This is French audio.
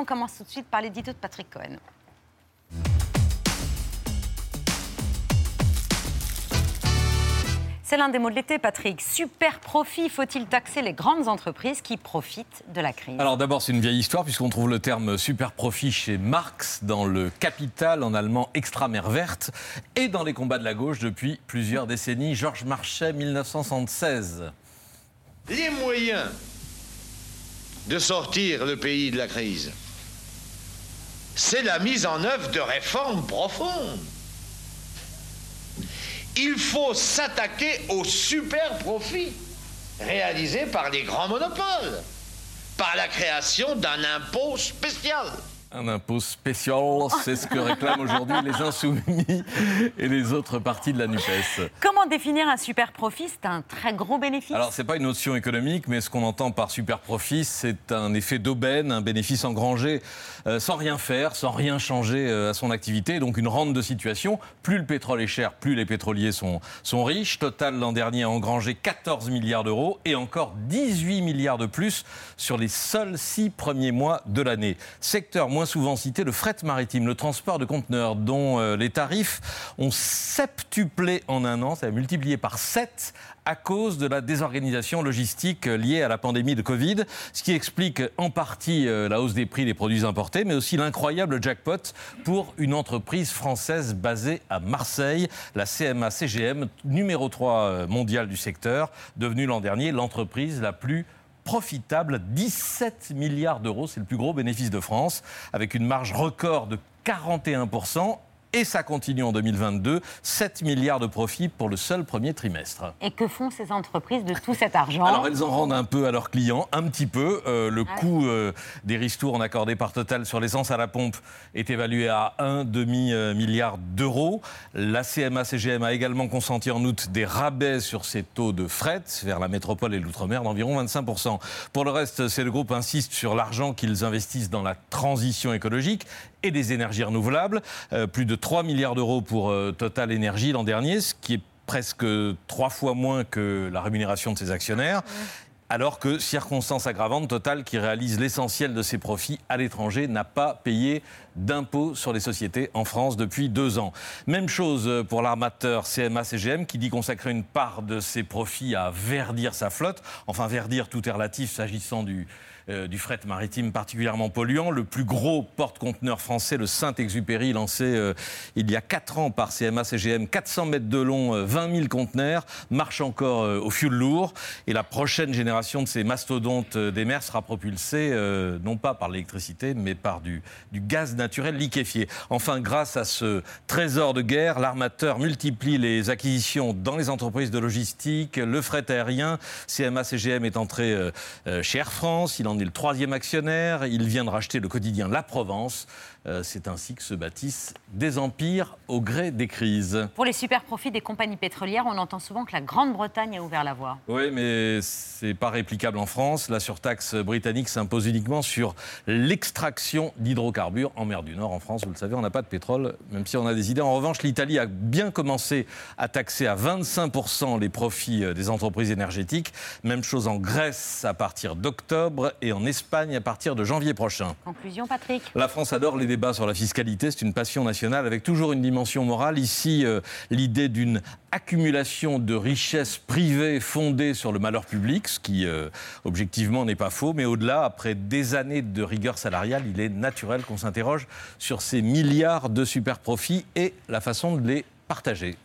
On commence tout de suite par l'édito de Patrick Cohen. C'est l'un des mots de l'été, Patrick. Super profit. Faut-il taxer les grandes entreprises qui profitent de la crise? Alors d'abord, c'est une vieille histoire puisqu'on trouve le terme super profit chez Marx dans le Capital en allemand extra verte et dans les combats de la gauche depuis plusieurs décennies. Georges Marchais, 1976. Les moyens de sortir le pays de la crise, c'est la mise en œuvre de réformes profondes il faut s'attaquer aux super profits réalisés par les grands monopoles, par la création d'un impôt spécial. Un impôt spécial, c'est ce que réclament aujourd'hui les Insoumis et les autres partis de la NUPES. Comment définir un super profit C'est un très gros bénéfice Alors, ce n'est pas une notion économique, mais ce qu'on entend par super profit, c'est un effet d'aubaine, un bénéfice engrangé euh, sans rien faire, sans rien changer euh, à son activité, donc une rente de situation. Plus le pétrole est cher, plus les pétroliers sont, sont riches. Total, l'an dernier, a engrangé 14 milliards d'euros et encore 18 milliards de plus sur les seuls six premiers mois de l'année. Secteur moins souvent cité, le fret maritime, le transport de conteneurs, dont euh, les tarifs ont septuplé en un an, ça a multiplié par 7 à cause de la désorganisation logistique liée à la pandémie de Covid, ce qui explique en partie euh, la hausse des prix des produits importés, mais aussi l'incroyable jackpot pour une entreprise française basée à Marseille, la CMA-CGM, numéro 3 euh, mondial du secteur, devenue l'an dernier l'entreprise la plus profitable, 17 milliards d'euros, c'est le plus gros bénéfice de France, avec une marge record de 41% et ça continue en 2022, 7 milliards de profits pour le seul premier trimestre. Et que font ces entreprises de tout cet argent Alors elles en rendent un peu à leurs clients, un petit peu. Euh, le ah coût euh, des ristournes accordés par Total sur l'essence à la pompe est évalué à un demi-milliard d'euros. La CMA-CGM a également consenti en août des rabais sur ses taux de fret vers la métropole et l'outre-mer d'environ 25%. Pour le reste, c'est le groupe insiste sur l'argent qu'ils investissent dans la transition écologique et des énergies renouvelables. Euh, plus de 3 milliards d'euros pour euh, Total Énergie l'an dernier, ce qui est presque trois fois moins que la rémunération de ses actionnaires. Alors que, circonstance aggravante, Total, qui réalise l'essentiel de ses profits à l'étranger, n'a pas payé d'impôts sur les sociétés en France depuis deux ans. Même chose pour l'armateur CMA-CGM, qui dit consacrer une part de ses profits à verdir sa flotte. Enfin, verdir, tout est relatif s'agissant du, euh, du fret maritime particulièrement polluant. Le plus gros porte-conteneur français, le Saint-Exupéry, lancé euh, il y a 4 ans par CMA-CGM, 400 mètres de long, 20 euh, 000 conteneurs, marche encore au fioul lourd. Et la prochaine génération de ces mastodontes des mers sera propulsée non pas par l'électricité, mais par du, gaz naturel liquéfié. Enfin, grâce à ce trésor de guerre, l'armateur multiplie les acquisitions dans les entreprises de logistique, le fret aérien. CMA-CGM est entré chez Air France, est le troisième actionnaire. Il vient de racheter le quotidien La Provence. Euh, c'est ainsi que se bâtissent des empires au gré des crises. Pour les super profits des compagnies pétrolières, on entend souvent que la Grande-Bretagne a ouvert la voie. Oui, mais c'est pas réplicable en France. La surtaxe britannique s'impose uniquement sur l'extraction d'hydrocarbures en mer du Nord. En France, vous le savez, on n'a pas de pétrole, même si on a des idées. En revanche, l'Italie a bien commencé à taxer à 25% les profits euh, des entreprises énergétiques. Même chose en Grèce à partir d'octobre et en Espagne à partir de janvier prochain. Conclusion, Patrick. La France adore les débats sur la fiscalité, c'est une passion nationale avec toujours une dimension morale. Ici, euh, l'idée d'une accumulation de richesses privées fondées sur le malheur public, ce qui euh, objectivement n'est pas faux, mais au-delà, après des années de rigueur salariale, il est naturel qu'on s'interroge sur ces milliards de super profits et la façon de les partager.